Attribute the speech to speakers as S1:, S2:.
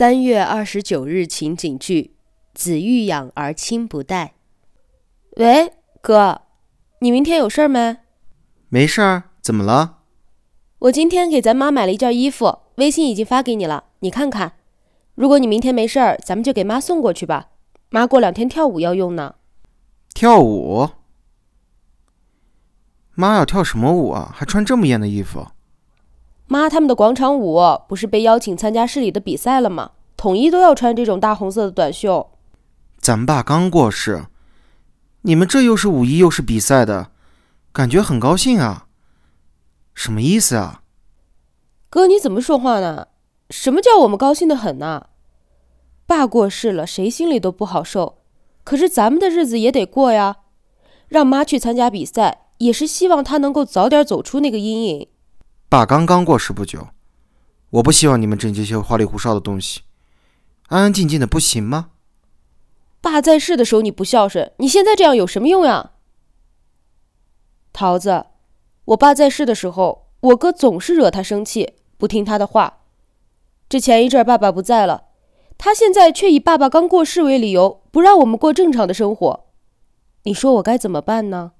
S1: 三月二十九日情景剧：子欲养而亲不待。喂，哥，你明天有事儿没？
S2: 没事儿，怎么了？
S1: 我今天给咱妈买了一件衣服，微信已经发给你了，你看看。如果你明天没事儿，咱们就给妈送过去吧。妈过两天跳舞要用呢。
S2: 跳舞？妈要跳什么舞啊？还穿这么艳的衣服？
S1: 妈他们的广场舞不是被邀请参加市里的比赛了吗？统一都要穿这种大红色的短袖。
S2: 咱爸刚过世，你们这又是五一又是比赛的，感觉很高兴啊？什么意思啊？
S1: 哥，你怎么说话呢？什么叫我们高兴的很呢？爸过世了，谁心里都不好受。可是咱们的日子也得过呀。让妈去参加比赛，也是希望她能够早点走出那个阴影。
S2: 爸刚刚过世不久，我不希望你们整这些花里胡哨的东西，安安静静的不行吗？
S1: 爸在世的时候你不孝顺，你现在这样有什么用呀？桃子，我爸在世的时候，我哥总是惹他生气，不听他的话。这前一阵爸爸不在了。他现在却以爸爸刚过世为理由，不让我们过正常的生活，你说我该怎么办呢？